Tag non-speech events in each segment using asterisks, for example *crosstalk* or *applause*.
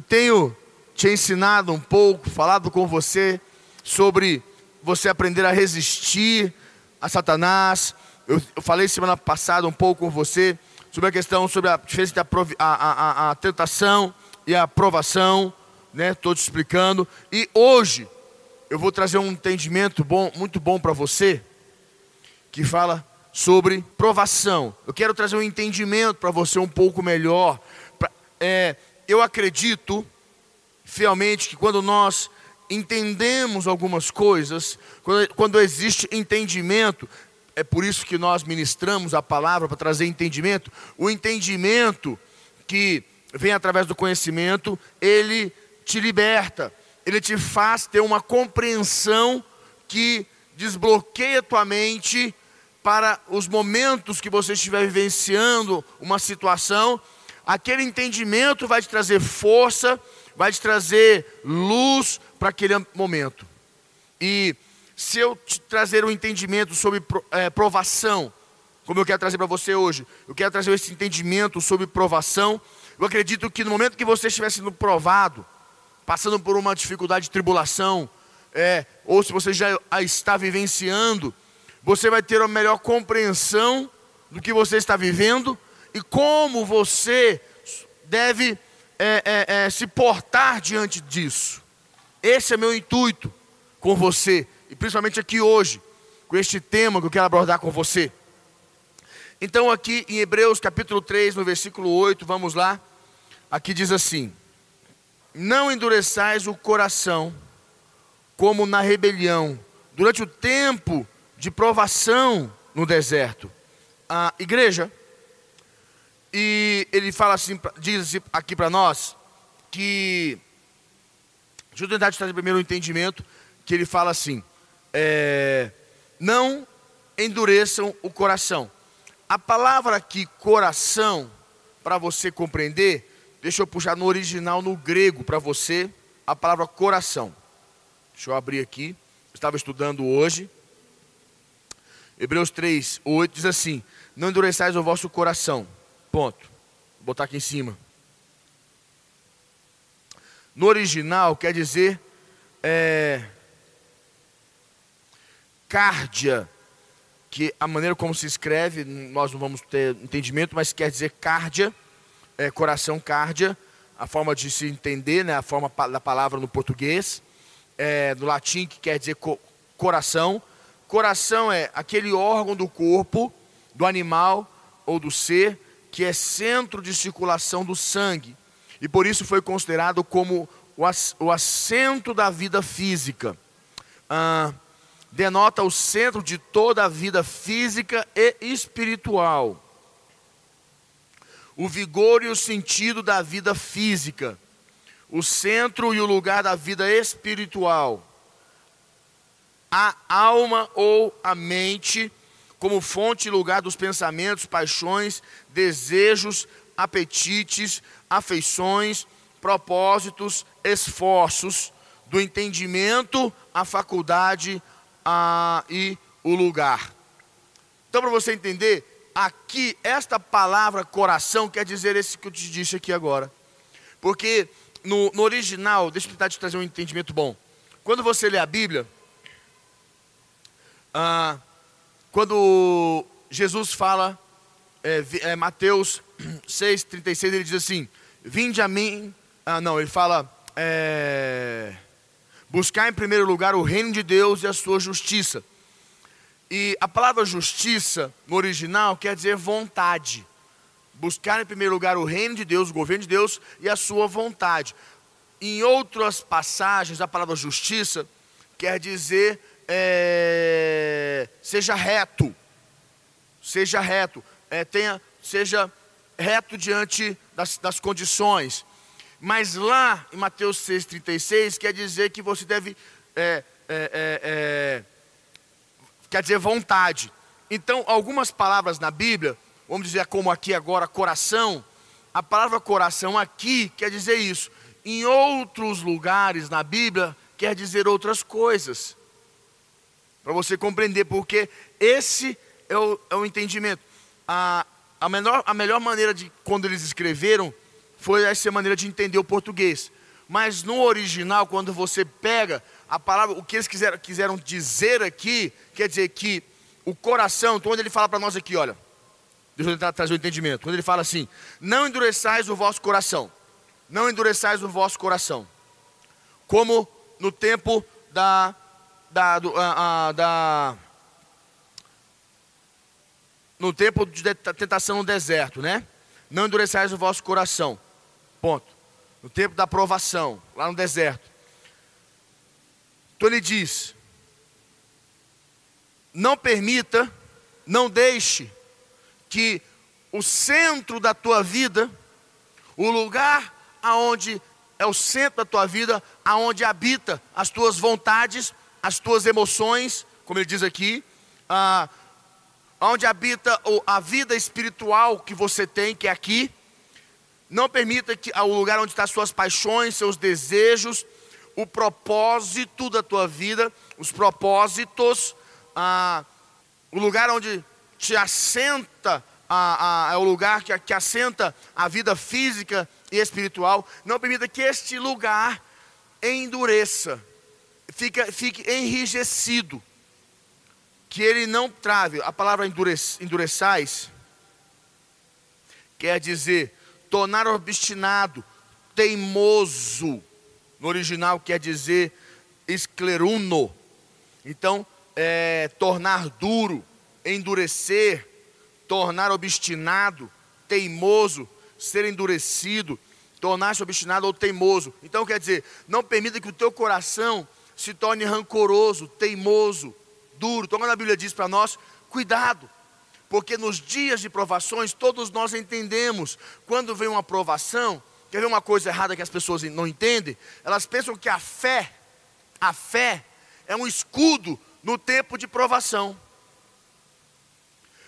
Eu tenho te ensinado um pouco, falado com você sobre você aprender a resistir a Satanás. Eu, eu falei semana passada um pouco com você sobre a questão sobre a diferença entre a, a, a, a tentação e a provação, né? Estou te explicando. E hoje eu vou trazer um entendimento bom, muito bom para você, que fala sobre provação. Eu quero trazer um entendimento para você um pouco melhor. Pra, é, eu acredito fielmente que quando nós entendemos algumas coisas, quando, quando existe entendimento, é por isso que nós ministramos a palavra para trazer entendimento. O entendimento que vem através do conhecimento, ele te liberta, ele te faz ter uma compreensão que desbloqueia tua mente para os momentos que você estiver vivenciando uma situação. Aquele entendimento vai te trazer força, vai te trazer luz para aquele momento. E se eu te trazer um entendimento sobre é, provação, como eu quero trazer para você hoje, eu quero trazer esse entendimento sobre provação. Eu acredito que no momento que você estiver sendo provado, passando por uma dificuldade de tribulação, é, ou se você já a está vivenciando, você vai ter a melhor compreensão do que você está vivendo e como você deve é, é, é, se portar diante disso. Esse é meu intuito com você, e principalmente aqui hoje, com este tema que eu quero abordar com você. Então, aqui em Hebreus capítulo 3, no versículo 8, vamos lá. Aqui diz assim: Não endureçais o coração, como na rebelião, durante o tempo de provação no deserto. A igreja, e ele fala assim, diz aqui para nós, que Deixa eu tentar te trazer primeiro um entendimento que ele fala assim: é, não endureçam o coração. A palavra aqui, coração, para você compreender, deixa eu puxar no original, no grego, para você, a palavra coração. Deixa eu abrir aqui, eu estava estudando hoje. Hebreus 3, 8 diz assim: Não endureçais o vosso coração. Ponto. Vou botar aqui em cima. No original quer dizer é, cárdia, que a maneira como se escreve, nós não vamos ter entendimento, mas quer dizer cárdia, é, coração cárdia, a forma de se entender, né, a forma da palavra no português, é, no latim que quer dizer co coração. Coração é aquele órgão do corpo, do animal ou do ser, que é centro de circulação do sangue e por isso foi considerado como o assento da vida física. Ah, denota o centro de toda a vida física e espiritual. O vigor e o sentido da vida física. O centro e o lugar da vida espiritual. A alma ou a mente como fonte e lugar dos pensamentos, paixões, desejos, apetites, afeições, propósitos, esforços, do entendimento, a faculdade a, e o lugar. Então, para você entender, aqui, esta palavra coração quer dizer esse que eu te disse aqui agora. Porque no, no original, deixa eu tentar te trazer um entendimento bom. Quando você lê a Bíblia, ah, quando Jesus fala, é, é, Mateus *clears throat* 6,36, ele diz assim: Vinde a mim. Ah, não, ele fala: é, Buscar em primeiro lugar o reino de Deus e a sua justiça. E a palavra justiça, no original, quer dizer vontade. Buscar em primeiro lugar o reino de Deus, o governo de Deus e a sua vontade. Em outras passagens, a palavra justiça quer dizer é, seja reto, seja reto, é, tenha, seja reto diante das, das condições. Mas lá em Mateus 6,36 quer dizer que você deve. É, é, é, é, quer dizer vontade. Então, algumas palavras na Bíblia, vamos dizer como aqui agora, coração, a palavra coração aqui quer dizer isso. Em outros lugares na Bíblia, quer dizer outras coisas. Para você compreender, porque esse é o, é o entendimento. A, a, menor, a melhor maneira de quando eles escreveram foi essa maneira de entender o português. Mas no original, quando você pega a palavra, o que eles quiseram, quiseram dizer aqui, quer dizer que o coração, então quando ele fala para nós aqui, olha, deixa eu tentar trazer o entendimento. Quando ele fala assim: Não endureçais o vosso coração, não endureçais o vosso coração, como no tempo da, da, do, a, a, da no tempo de tentação no deserto, né? Não endureçais o vosso coração. Ponto. No tempo da provação, lá no deserto. Então ele diz: Não permita, não deixe que o centro da tua vida, o lugar aonde é o centro da tua vida, aonde habita as tuas vontades, as tuas emoções, como ele diz aqui, ah, onde habita a vida espiritual que você tem, que é aqui. Não permita que o lugar onde estão suas paixões, seus desejos, o propósito da tua vida, os propósitos, ah, o lugar onde te assenta, ah, ah, é o lugar que, que assenta a vida física e espiritual. Não permita que este lugar endureça, fique, fique enrijecido que ele não trave. A palavra endureçais quer dizer tornar obstinado, teimoso. No original quer dizer escleruno. Então, é, tornar duro, endurecer, tornar obstinado, teimoso, ser endurecido, tornar-se obstinado ou teimoso. Então quer dizer, não permita que o teu coração se torne rancoroso, teimoso, duro. Então, quando a Bíblia diz para nós, cuidado, porque nos dias de provações, todos nós entendemos, quando vem uma provação, quer ver uma coisa errada que as pessoas não entendem? Elas pensam que a fé, a fé, é um escudo no tempo de provação.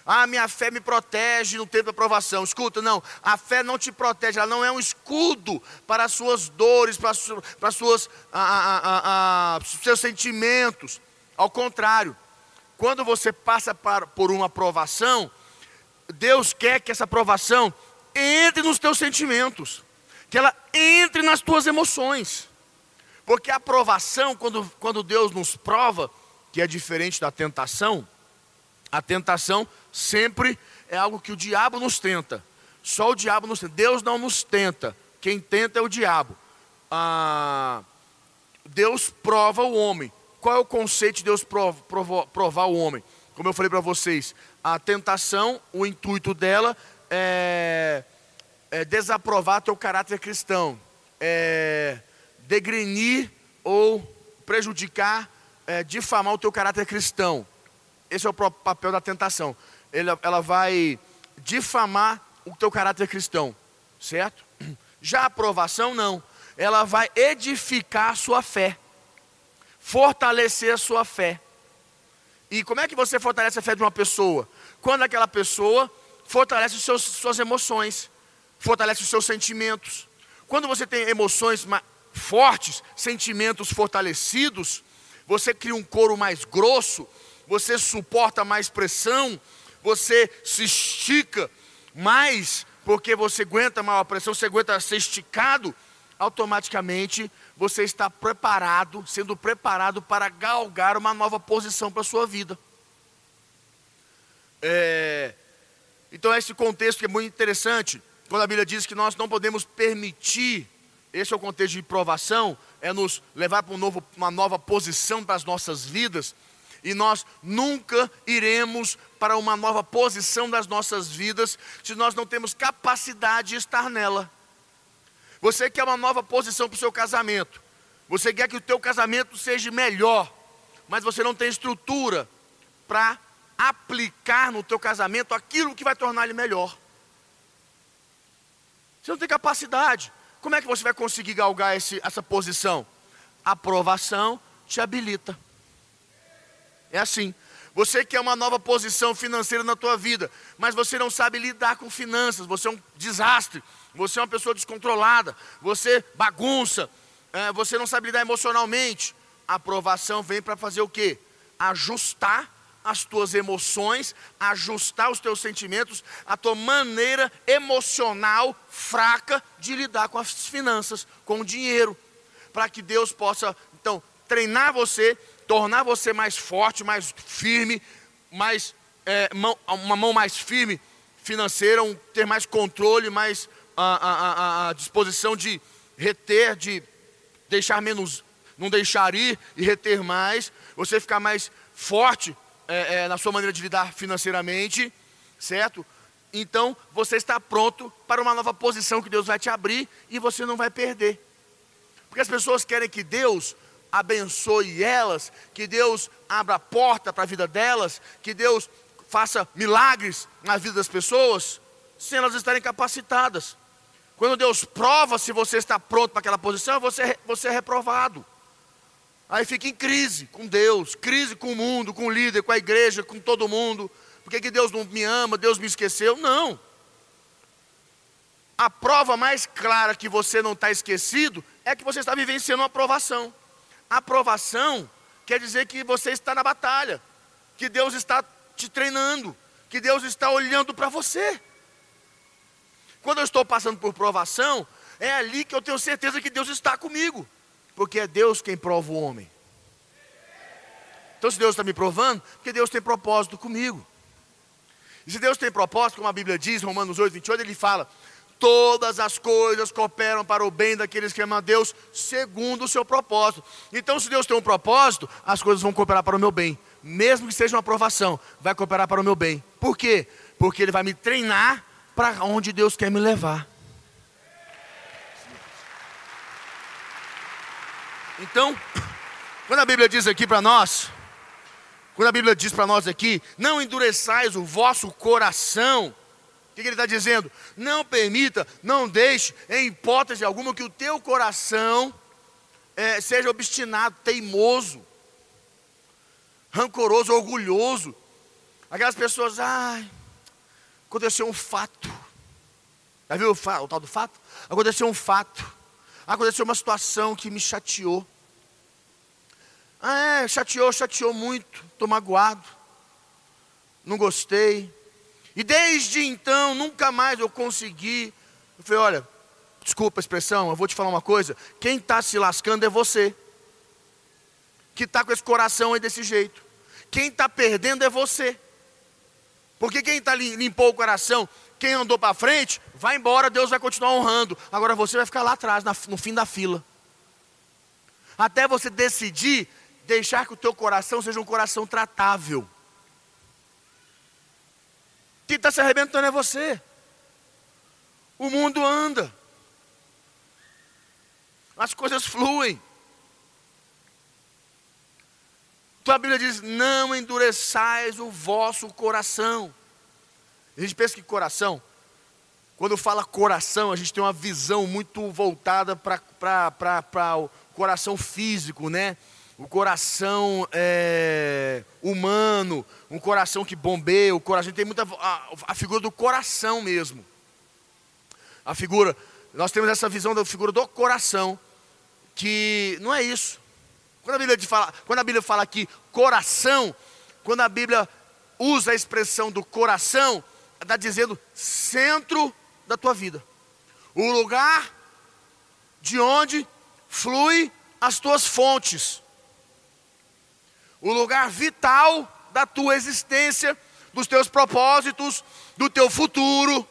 Ah, minha fé me protege no tempo da provação. Escuta, não, a fé não te protege, ela não é um escudo para as suas dores, para, as, para as suas, seus sentimentos. Ao contrário, quando você passa por uma provação, Deus quer que essa provação entre nos teus sentimentos, que ela entre nas tuas emoções. Porque a provação, quando, quando Deus nos prova, que é diferente da tentação, a tentação sempre é algo que o diabo nos tenta. Só o diabo nos tenta. Deus não nos tenta. Quem tenta é o diabo. Ah, Deus prova o homem. Qual é o conceito de Deus provar, provar o homem? Como eu falei para vocês, a tentação, o intuito dela é, é desaprovar teu caráter cristão, é degrenir ou prejudicar, é, difamar o teu caráter cristão. Esse é o papel da tentação. Ela, ela vai difamar o teu caráter cristão, certo? *clears throat* Já a aprovação, não. Ela vai edificar a sua fé fortalecer a sua fé. E como é que você fortalece a fé de uma pessoa? Quando aquela pessoa fortalece os seus, suas emoções, fortalece os seus sentimentos. Quando você tem emoções fortes, sentimentos fortalecidos, você cria um couro mais grosso, você suporta mais pressão, você se estica mais, porque você aguenta maior pressão, você aguenta ser esticado, automaticamente você está preparado, sendo preparado para galgar uma nova posição para a sua vida. É, então, esse contexto é muito interessante, quando a Bíblia diz que nós não podemos permitir, esse é o contexto de provação, é nos levar para um novo, uma nova posição para as nossas vidas, e nós nunca iremos para uma nova posição das nossas vidas se nós não temos capacidade de estar nela. Você quer uma nova posição para o seu casamento. Você quer que o teu casamento seja melhor, mas você não tem estrutura para aplicar no teu casamento aquilo que vai tornar ele melhor. Você não tem capacidade. Como é que você vai conseguir galgar esse, essa posição? Aprovação te habilita. É assim. Você quer uma nova posição financeira na tua vida, mas você não sabe lidar com finanças, você é um desastre, você é uma pessoa descontrolada, você bagunça, é, você não sabe lidar emocionalmente. A aprovação vem para fazer o quê? Ajustar as tuas emoções, ajustar os teus sentimentos, a tua maneira emocional fraca de lidar com as finanças, com o dinheiro, para que Deus possa, então, treinar você, tornar você mais forte, mais firme, mais é, mão, uma mão mais firme financeira, um, ter mais controle, mais a, a, a, disposição de reter, de deixar menos, não deixar ir e reter mais, você ficar mais forte é, é, na sua maneira de lidar financeiramente, certo? Então você está pronto para uma nova posição que Deus vai te abrir e você não vai perder. Porque as pessoas querem que Deus abençoe elas, que Deus abra a porta para a vida delas, que Deus faça milagres na vida das pessoas, sem elas estarem capacitadas. Quando Deus prova se você está pronto para aquela posição, você, você é reprovado. Aí fica em crise com Deus, crise com o mundo, com o líder, com a igreja, com todo mundo. Por que, que Deus não me ama, Deus me esqueceu? Não. A prova mais clara que você não está esquecido é que você está vivenciando uma aprovação. Aprovação quer dizer que você está na batalha, que Deus está te treinando, que Deus está olhando para você. Quando eu estou passando por provação, é ali que eu tenho certeza que Deus está comigo porque é Deus quem prova o homem. Então, se Deus está me provando, porque Deus tem propósito comigo. E se Deus tem propósito, como a Bíblia diz, Romanos 8, 28, ele fala: todas as coisas cooperam para o bem daqueles que amam a Deus, segundo o seu propósito. Então, se Deus tem um propósito, as coisas vão cooperar para o meu bem, mesmo que seja uma aprovação, vai cooperar para o meu bem. Por quê? Porque Ele vai me treinar para onde Deus quer me levar. Então, *clears throat* quando a Bíblia diz aqui para nós, quando a Bíblia diz para nós aqui, não endureçais o vosso coração, o que, ele está dizendo? Não permita, não deixe, em hipótese alguma, que o teu coração é, seja obstinado, teimoso, rancoroso, orgulhoso. Aquelas pessoas, ai, aconteceu um fato. Já viu o, o tal do fato? Aconteceu um fato. Aconteceu uma situação que me chateou. Ah, é, chateou, chateou muito, estou magoado, não gostei. E desde então, nunca mais eu consegui. Eu falei: olha, desculpa a expressão, eu vou te falar uma coisa: quem está se lascando é você, que está com esse coração aí desse jeito. Quem está perdendo é você. Porque quem está limpou o coração, quem andou para frente, vai embora, Deus vai continuar honrando. Agora você vai ficar lá atrás, no fim da fila. Até você decidir deixar que o teu coração seja um coração tratável. Quem está se arrebentando é você. O mundo anda. As coisas fluem. Tua Bíblia diz: não endureçais o vosso coração. A gente pensa que coração, quando fala coração, a gente tem uma visão muito voltada para o coração físico, né? O coração é, humano, um coração que bombeia, o coração tem muita a, a, figura do coração mesmo. A figura, nós temos essa visão da figura do coração, que não é isso. Quando a Bíblia fala, quando a Bíblia fala aqui coração, quando a Bíblia usa a expressão do coração, está dizendo centro da tua vida, o lugar de onde flui as tuas fontes o lugar vital da tua existência, dos teus propósitos, do teu futuro.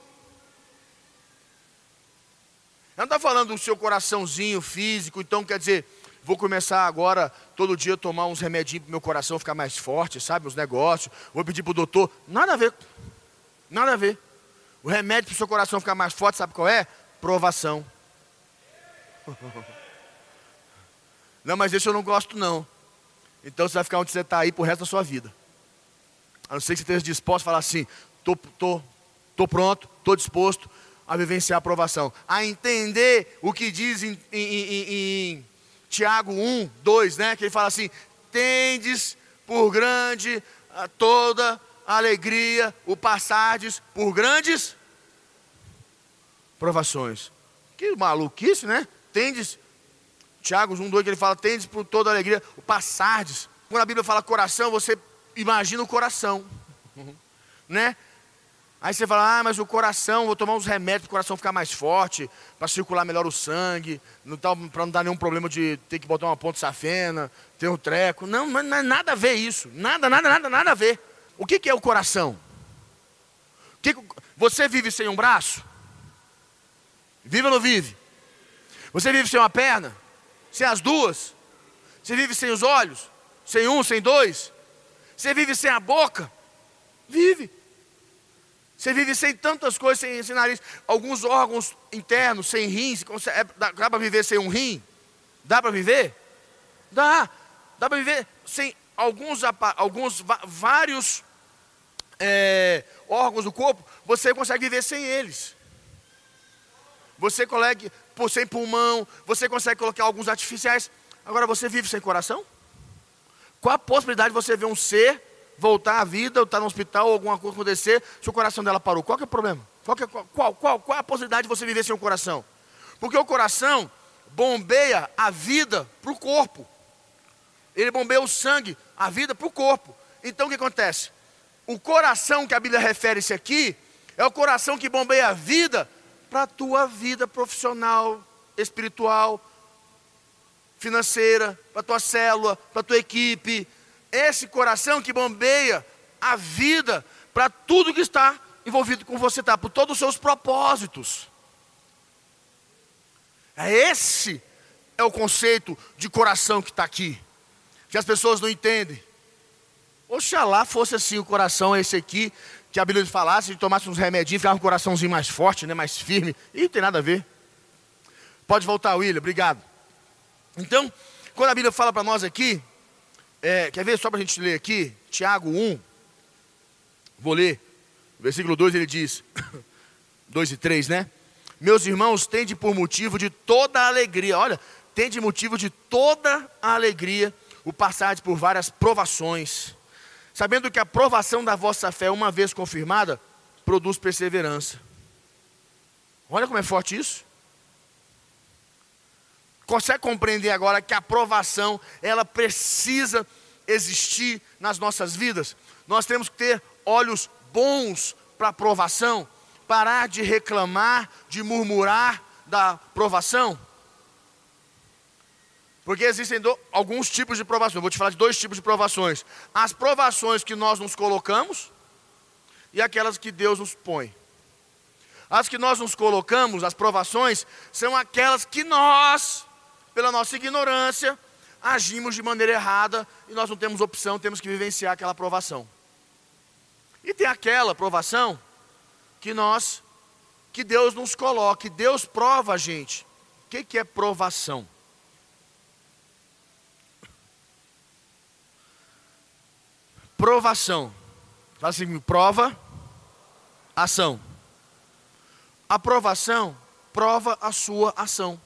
Eu não estou falando do seu coraçãozinho físico, então quer dizer, vou começar agora todo dia a tomar uns remedinhos para meu coração ficar mais forte, sabe? Os negócios, vou pedir para o doutor. Nada a ver. Nada a ver. O remédio para o seu coração ficar mais forte, sabe qual é? Provação. *laughs* Não, mas esse eu não gosto não. Então você vai ficar onde você está aí pro resto da sua vida. A não ser que você esteja disposto a falar assim: tô, tô, tô pronto, tô disposto a vivenciar a aprovação, a entender o que diz em, em, em, em Tiago 1, 2, né? Que ele fala assim: tendes por grande a toda alegria o passardes por grandes provações. Que maluquice, né? Tendes Tiago 1, 2, que ele fala, tendes por toda alegria o passardes. Quando a Bíblia fala coração, você imagina o coração, né? Aí você fala, ah, mas o coração, vou tomar uns remédios para o coração ficar mais forte, para circular melhor o sangue, para não dar nenhum problema de ter que botar uma ponta safena, ter um treco. Não, não é nada a ver isso. Nada, nada, nada, nada a ver. O que, que é o coração? O que, você vive sem um braço? Vive ou não vive? Você vive sem uma perna? Sem as duas? Você vive sem os olhos? Sem um, sem dois? Você vive sem a boca? Vive. Você vive sem tantas coisas, sem, sem nariz. Alguns órgãos internos, sem rins. É, dá, dá para viver sem um rim? Dá para viver? Dá. Dá para viver sem alguns, alguns vários é, órgãos do corpo. Você consegue viver sem eles. Você consegue, sem pulmão, você consegue colocar alguns artificiais. Agora você vive sem coração? Qual a possibilidade de você ver um ser voltar à vida, ou estar tá no hospital, ou alguma coisa acontecer, se o coração dela parou? Qual é o problema? Qual, é, qual, qual, qual a possibilidade de você viver sem o coração? Porque o coração bombeia a vida para o corpo. Ele bombeia o sangue, a vida para o corpo. Então o que acontece? O coração que a Bíblia refere-se aqui é o coração que bombeia a vida para a tua vida profissional, espiritual, financeira, para a tua célula, para a tua equipe. Esse coração que bombeia a vida para tudo que está envolvido com você, tá? Por todos os seus propósitos. É esse é o conceito de coração que está aqui. Que as pessoas não entendem. Oxalá fosse assim o coração, esse aqui, que a Bíblia falasse, de tomasse uns remedinhos, ficava um coraçãozinho mais forte, né, mais firme. E não tem nada a ver. Pode voltar, William, obrigado. Então, quando a Bíblia fala para nós aqui, é, quer ver só para a gente ler aqui? Tiago 1, vou ler, versículo 2 ele diz, *coughs* 2 e 3, né? Meus irmãos, tende por motivo de toda a alegria, olha, tende motivo de toda a alegria o passar por várias provações, sabendo que a provação da vossa fé, uma vez confirmada, produz perseverança. Olha como é forte isso consegue compreender agora que a aprovação, ela precisa existir nas nossas vidas. Nós temos que ter olhos bons para a aprovação, parar de reclamar, de murmurar da aprovação. Porque existem do, alguns tipos de provações. vou te falar de dois tipos de provações: as provações que nós nos colocamos e aquelas que Deus nos põe. As que nós nos colocamos, as provações, são aquelas que nós pela nossa ignorância, agimos de maneira errada e nós não temos opção, temos que vivenciar aquela aprovação. E tem aquela aprovação que nós, que Deus nos coloca, que Deus prova a gente. O que, que é provação? Provação. Fala assim, prova, ação. Aprovação prova a sua ação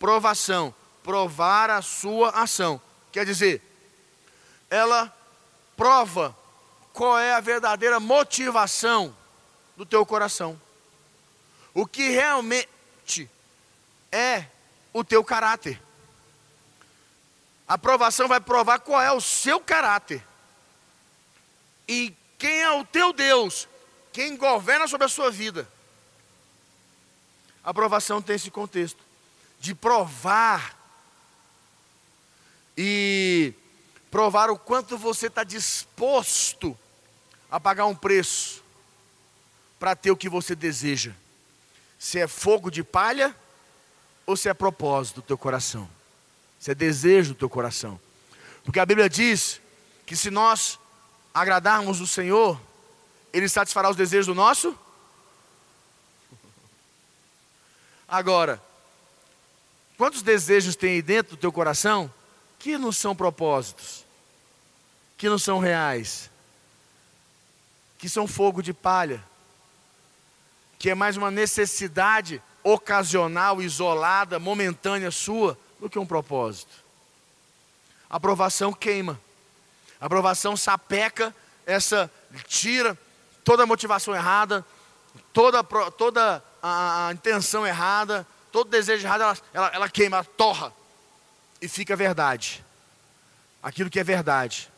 provação, provar a sua ação. Quer dizer, ela prova qual é a verdadeira motivação do teu coração. O que realmente é o teu caráter. A provação vai provar qual é o seu caráter. E quem é o teu Deus, quem governa sobre a sua vida. A aprovação tem esse contexto de provar e provar o quanto você está disposto a pagar um preço para ter o que você deseja. Se é fogo de palha ou se é propósito do teu coração. Se é desejo do teu coração. Porque a Bíblia diz que se nós agradarmos o Senhor, Ele satisfará os desejos do nosso. Agora, Quantos desejos tem aí dentro do teu coração que não são propósitos, que não são reais, que são fogo de palha, que é mais uma necessidade ocasional, isolada, momentânea sua, do que um propósito. A aprovação queima, a aprovação sapeca essa, tira toda a motivação errada, toda, toda a, intenção errada, todo desejo errado, ela, ela, ela queima, ela torra. E fica verdade. Aquilo que é verdade.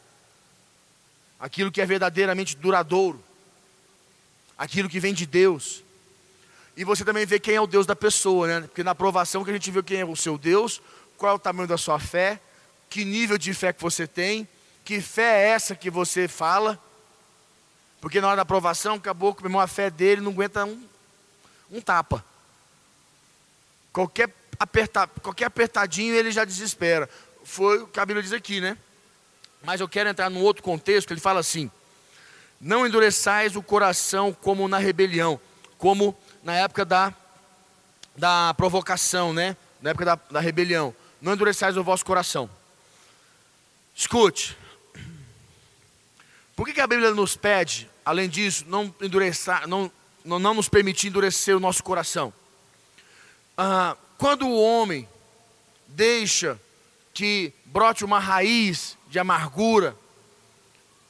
aquilo que é verdadeiramente duradouro, aquilo que vem de Deus. E você também vê quem é o Deus da pessoa, né? Porque na aprovação que a gente vê quem é o seu Deus, qual é o tamanho da sua fé, que nível de fé que você tem, que fé é essa que você fala. Porque na hora da aprovação, acabou que a fé dele não aguenta um, um tapa. Qualquer, aperta, qualquer apertadinho ele já desespera. Foi o que a Bíblia diz aqui, né? Mas eu quero entrar num outro contexto, ele fala assim: Não endureçais o coração como na rebelião, como na época da, da provocação, né? Na época da, da rebelião. Não endureçais o vosso coração. Escute. Por que, que a Bíblia nos pede, além disso, não endurecer, não, não, não nos permitir endurecer o nosso coração? Ah, quando o homem deixa que brote uma raiz de amargura,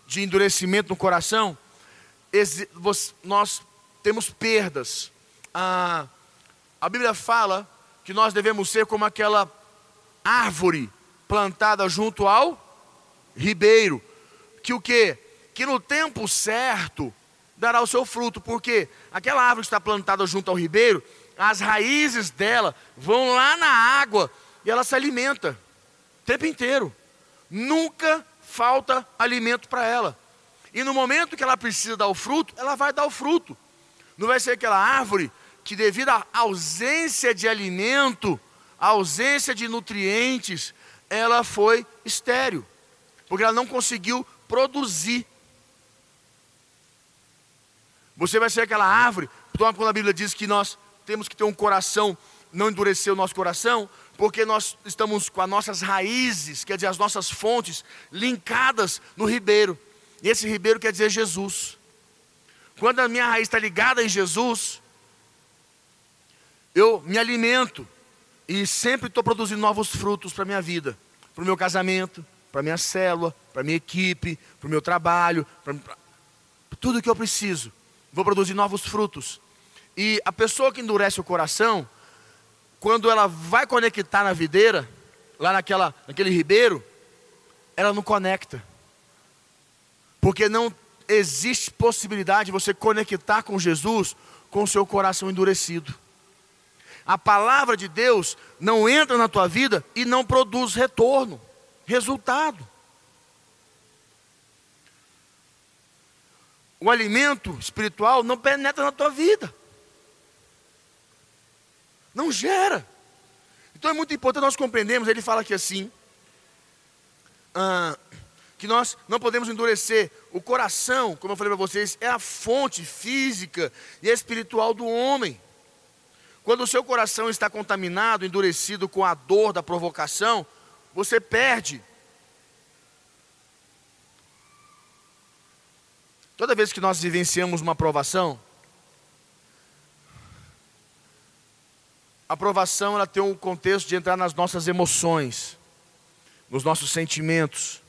de endurecimento no coração, nós temos perdas. Ah, a Bíblia fala que nós devemos ser como aquela árvore plantada junto ao ribeiro, que o que? Que no tempo certo dará o seu fruto, porque aquela árvore que está plantada junto ao ribeiro, as raízes dela vão lá na água e ela se alimenta o tempo inteiro. Nunca falta alimento para ela. E no momento que ela precisa dar o fruto, ela vai dar o fruto. Não vai ser aquela árvore que, devido à ausência de alimento, à ausência de nutrientes, ela foi estéril, porque ela não conseguiu produzir. Você vai ser aquela árvore, quando a Bíblia diz que nós temos que ter um coração, não endurecer o nosso coração, porque nós estamos com as nossas raízes, quer dizer, as nossas fontes, linkadas no ribeiro. E esse ribeiro quer dizer Jesus. Quando a minha raiz está ligada em Jesus, eu me alimento e sempre estou produzindo novos frutos para a minha vida, para o meu casamento, para a minha célula, para a minha equipe, para o meu trabalho, para tudo que eu preciso. Vou produzir novos frutos. E a pessoa que endurece o coração, quando ela vai conectar na videira, lá naquela, naquele ribeiro, ela não conecta. Porque não existe possibilidade de você conectar com Jesus com o seu coração endurecido. A palavra de Deus não entra na tua vida e não produz retorno, resultado. O alimento espiritual não penetra na tua vida. Não gera. Então é muito importante nós compreendermos, ele fala aqui assim, ah, que nós não podemos endurecer o coração, como eu falei para vocês, é a fonte física e espiritual do homem. Quando o seu coração está contaminado, endurecido com a dor da provocação, você perde. Toda vez que nós vivenciamos uma provação, a aprovação ela tem um contexto de entrar nas nossas emoções, nos nossos sentimentos.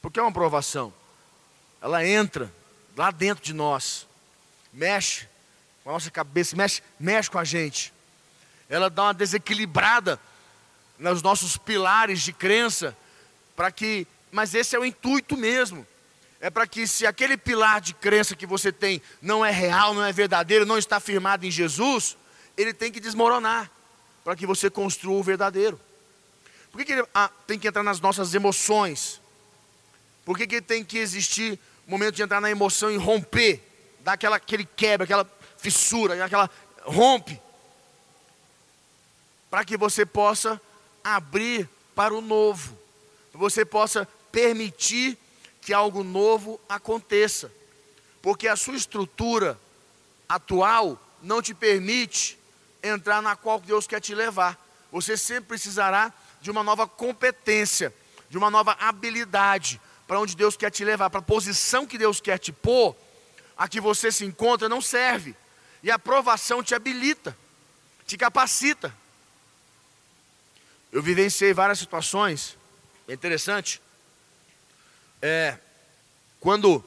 Porque é uma aprovação. Ela entra lá dentro de nós, mexe com a nossa cabeça, mexe, mexe com a gente. Ela dá uma desequilibrada nos nossos pilares de crença, para que, mas esse é o intuito mesmo. É para que se aquele pilar de crença que você tem não é real, não é verdadeiro, não está firmado em Jesus, ele tem que desmoronar para que você construa o verdadeiro. Por que, que ele ah, tem que entrar nas nossas emoções? Por que, que tem que existir momento de entrar na emoção e romper, dar aquela, aquele quebra, aquela fissura, aquela rompe, para que você possa abrir para o novo, você possa permitir que algo novo aconteça, porque a sua estrutura atual não te permite entrar na qual Deus quer te levar. Você sempre precisará de uma nova competência, de uma nova habilidade para onde Deus quer te levar, para a posição que Deus quer te pôr, a que você se encontra não serve. E a aprovação te habilita, te capacita. Eu vivenciei várias situações, é interessante. É, quando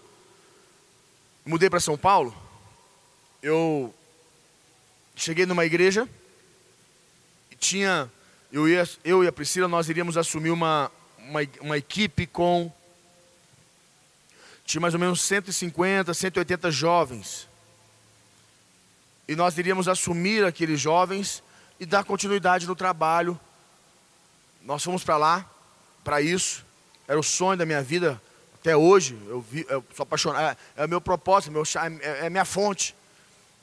mudei para São Paulo, eu cheguei numa igreja e tinha eu, ia, eu e a Priscila nós iríamos assumir uma, uma, uma equipe com Tinha mais ou menos 150, 180 jovens. E nós iríamos assumir aqueles jovens e dar continuidade no trabalho. Nós fomos para lá, para isso. Era o sonho da minha vida até hoje. Eu, vi, eu sou apaixonado. É, é o meu propósito, meu, é, é minha fonte.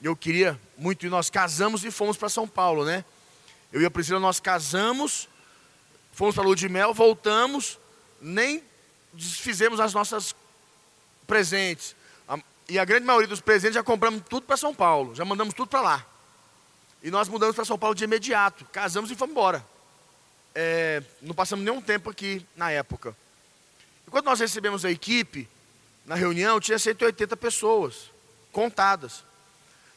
Eu queria muito. E nós casamos e fomos para São Paulo, né? Eu e a Priscila, nós casamos, fomos para a lua de mel, voltamos, nem desfizemos as nossas presentes. E a grande maioria dos presentes já compramos tudo para São Paulo, já mandamos tudo para lá. E nós mudamos para São Paulo de imediato, casamos e fomos embora. É, não passamos nenhum tempo aqui na época. Quando nós recebemos a equipe, na reunião, tinha 180 pessoas contadas.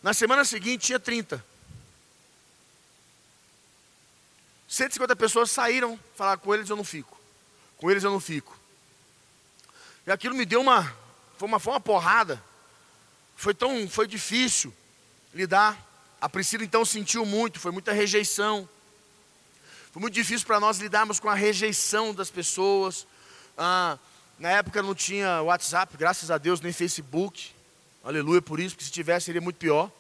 Na semana seguinte tinha 30. 150 pessoas saíram, falaram com eles eu não fico. Com eles eu não fico. E aquilo me deu uma, foi uma, foi uma porrada. Foi tão, foi difícil lidar. A Priscila então sentiu muito, foi muita rejeição. Foi muito difícil para nós lidarmos com a rejeição das pessoas. Ah, na época não tinha WhatsApp, graças a Deus, nem Facebook. Aleluia por isso, porque se tivesse seria muito pior.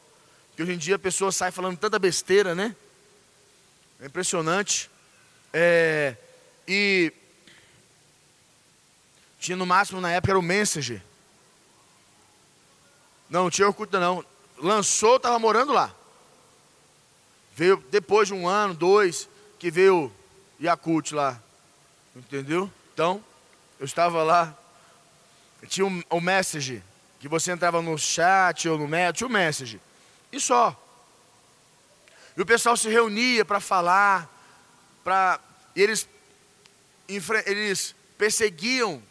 Porque hoje em dia a pessoa sai falando tanta besteira, né? É impressionante. É, e tinha no máximo na época era o Messenger. Não, não tinha Orkut não. Lançou, estava morando lá. Veio depois de um ano, dois, que veio Yakult lá. Entendeu? Então, eu estava lá. Tinha o um, um message, que você entrava no chat ou no message, tinha o um message. E só. E o pessoal se reunia para falar, para eles eles perseguiam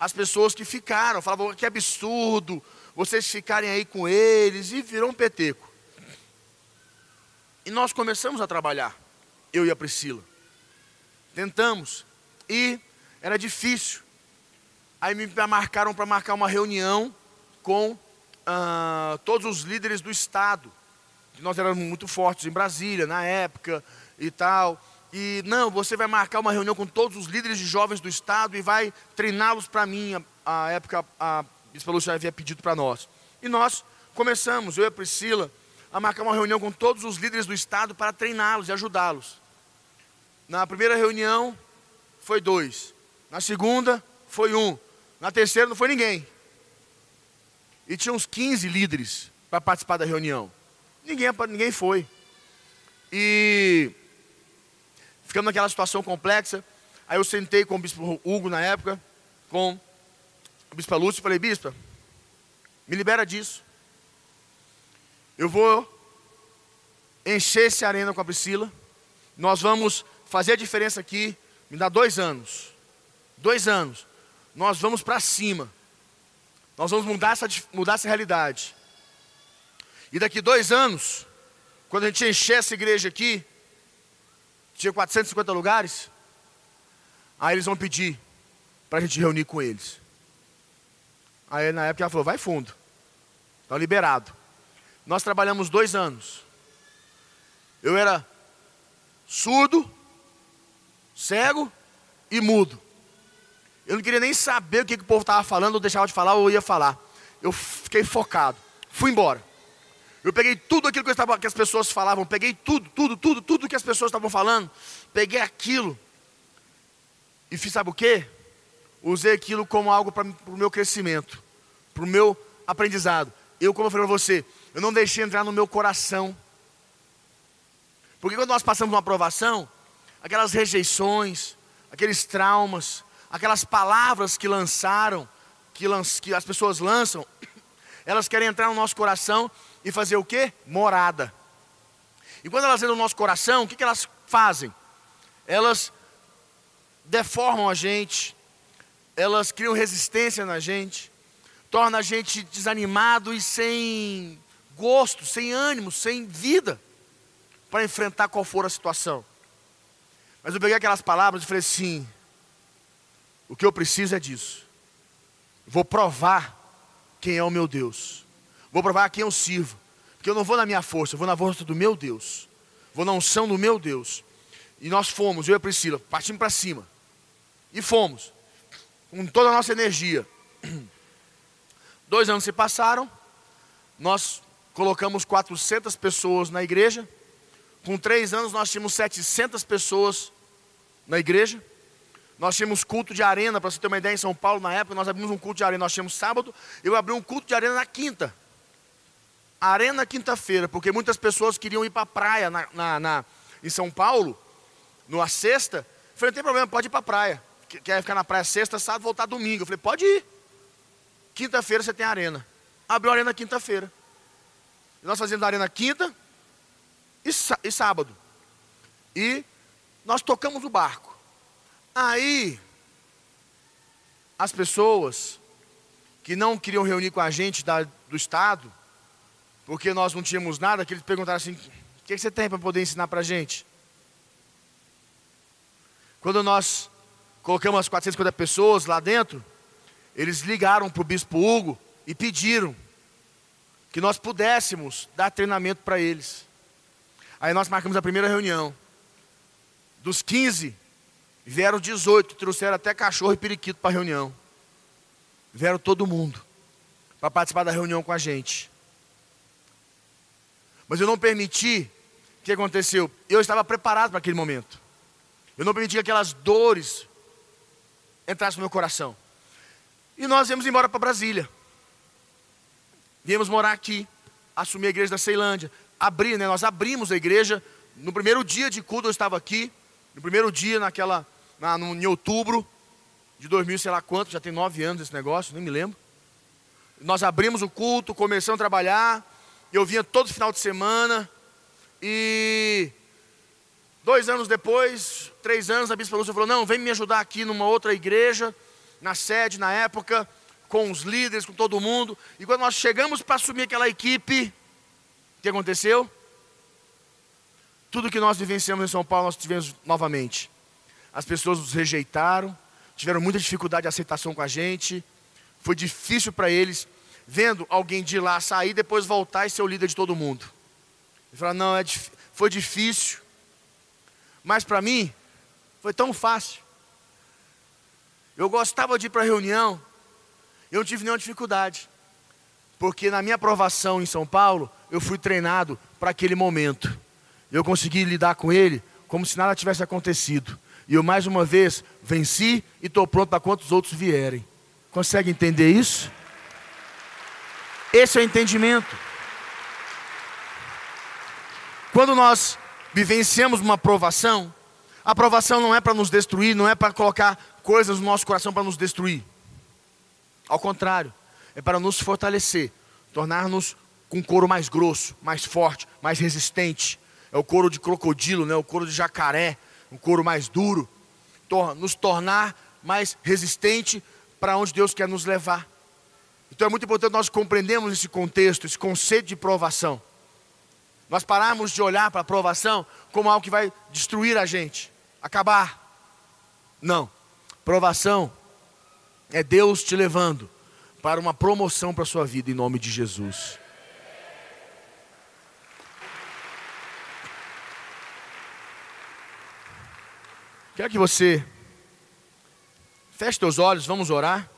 as pessoas que ficaram, falavam que absurdo vocês ficarem aí com eles e virou um peteco. E nós começamos a trabalhar, eu e a Priscila. Tentamos e era difícil. Aí me marcaram para marcar uma reunião com uh, todos os líderes do estado nós éramos muito fortes em Brasília na época e tal. E não, você vai marcar uma reunião com todos os líderes de jovens do estado e vai treiná-los para mim. A, a, época a Bispa Lúcia havia pedido para nós. E nós começamos, eu e a Priscila, a marcar uma reunião com todos os líderes do estado para treiná-los e ajudá-los. Na primeira reunião foi dois. Na segunda foi um. Na terceira não foi ninguém. E tinha uns 15 líderes para participar da reunião. Ninguém, ninguém foi. E ficamos naquela situação complexa. Aí eu sentei com o bispo Hugo na época, com o bispo Lúcio, e falei, bispa, me libera disso. Eu vou encher esse arena com a Priscila. Nós vamos fazer a diferença aqui. Me dá dois anos. Dois anos. Nós vamos para cima. Nós vamos mudar essa, mudar essa realidade. E daqui dois anos, quando a gente encher essa igreja aqui, tinha 450 lugares, aí eles vão pedir para a gente reunir com eles. Aí na época ela falou, vai fundo, está liberado. Nós trabalhamos dois anos. Eu era surdo, cego e mudo. Eu não queria nem saber o que, que o povo estava falando, ou deixava de falar ou ia falar. Eu fiquei focado. Fui embora. Eu peguei tudo aquilo que, estava, que as pessoas falavam, peguei tudo, tudo, tudo, tudo que as pessoas estavam falando, peguei aquilo e fiz sabe o quê? Usei aquilo como algo para o meu crescimento, para o meu aprendizado. Eu, como eu falei para você, eu não deixei entrar no meu coração. Porque quando nós passamos uma aprovação, aquelas rejeições, aqueles traumas, aquelas palavras que lançaram, que, lanç, que as pessoas lançam, *coughs* elas querem entrar no nosso coração e fazer o que? Morada. E quando elas entram no nosso coração, o que, que elas fazem? Elas deformam a gente, elas criam resistência na gente, tornam a gente desanimado e sem gosto, sem ânimo, sem vida para enfrentar qual for a situação. Mas eu peguei aquelas palavras e falei assim: o que eu preciso é disso. Vou provar quem é o meu Deus. Vou provar a quem eu sirvo. Porque eu não vou na minha força, eu vou na força do meu Deus. Vou na unção do meu Deus. E nós fomos, eu e a Priscila, partimos para cima. E fomos. Com toda a nossa energia. *clears throat* Dois anos se passaram, nós colocamos 400 pessoas na igreja. Com três anos nós tínhamos 700 pessoas na igreja. Nós tínhamos culto de arena, para você ter uma ideia, em São Paulo, na época, nós abrimos um culto de arena. Nós tínhamos sábado, eu abri um culto de arena na quinta. Arena quinta-feira, porque muitas pessoas queriam ir para a praia na, na, na, em São Paulo, numa sexta. Eu falei, não tem problema, pode ir para a praia. Quer ficar na praia sexta, sábado, voltar domingo. Eu falei, pode ir. Quinta-feira você tem arena. Abriu a arena quinta-feira. Nós fazíamos arena quinta e, e sábado. E nós tocamos o barco. Aí, as pessoas que não queriam reunir com a gente da, do Estado, porque nós não tínhamos nada, que eles perguntaram assim: o que você tem para poder ensinar para a gente? Quando nós colocamos as 450 pessoas lá dentro, eles ligaram para o bispo Hugo e pediram que nós pudéssemos dar treinamento para eles. Aí nós marcamos a primeira reunião. Dos 15, Vieram 18, trouxeram até cachorro e periquito para a reunião. Vieram todo mundo para participar da reunião com a gente. Mas eu não permiti. O que aconteceu? Eu estava preparado para aquele momento. Eu não permiti que aquelas dores entrassem no meu coração. E nós viemos embora para Brasília. Viemos morar aqui, assumir a igreja da Ceilândia. Abrir, né? Nós abrimos a igreja. No primeiro dia de culto eu estava aqui. No primeiro dia, naquela na, no, em outubro de 2000, sei lá quanto, já tem nove anos esse negócio, nem me lembro. Nós abrimos o culto, começamos a trabalhar, eu vinha todo final de semana, e dois anos depois, três anos, a Bispa Lúcia falou, não, vem me ajudar aqui numa outra igreja, na sede, na época, com os líderes, com todo mundo, e quando nós chegamos para assumir aquela equipe, o que aconteceu? Tudo que nós vivenciamos em São Paulo, nós tivemos novamente as pessoas nos rejeitaram, tiveram muita dificuldade de aceitação com a gente, foi difícil para eles, vendo alguém de lá sair, depois voltar e ser o líder de todo mundo. Ele falou: não, é, foi difícil, mas para mim foi tão fácil. Eu gostava de ir para a reunião, eu não tive nenhuma dificuldade, porque na minha aprovação em São Paulo, eu fui treinado para aquele momento. Eu consegui lidar com ele como se nada tivesse acontecido. E eu mais uma vez venci e estou pronto para quantos outros vierem. Consegue entender isso? Esse é o entendimento. Quando nós vivenciamos uma provação, a provação não é para nos destruir, não é para colocar coisas no nosso coração para nos destruir. Ao contrário, é para nos fortalecer, tornar-nos com couro mais grosso, mais forte, mais resistente. É o couro de crocodilo, né? o couro de jacaré, um couro mais duro, nos tornar mais resistente para onde Deus quer nos levar. Então é muito importante nós compreendermos esse contexto, esse conceito de provação. Nós pararmos de olhar para a provação como algo que vai destruir a gente, acabar. Não. Provação é Deus te levando para uma promoção para a sua vida em nome de Jesus. Quero que você feche seus olhos, vamos orar.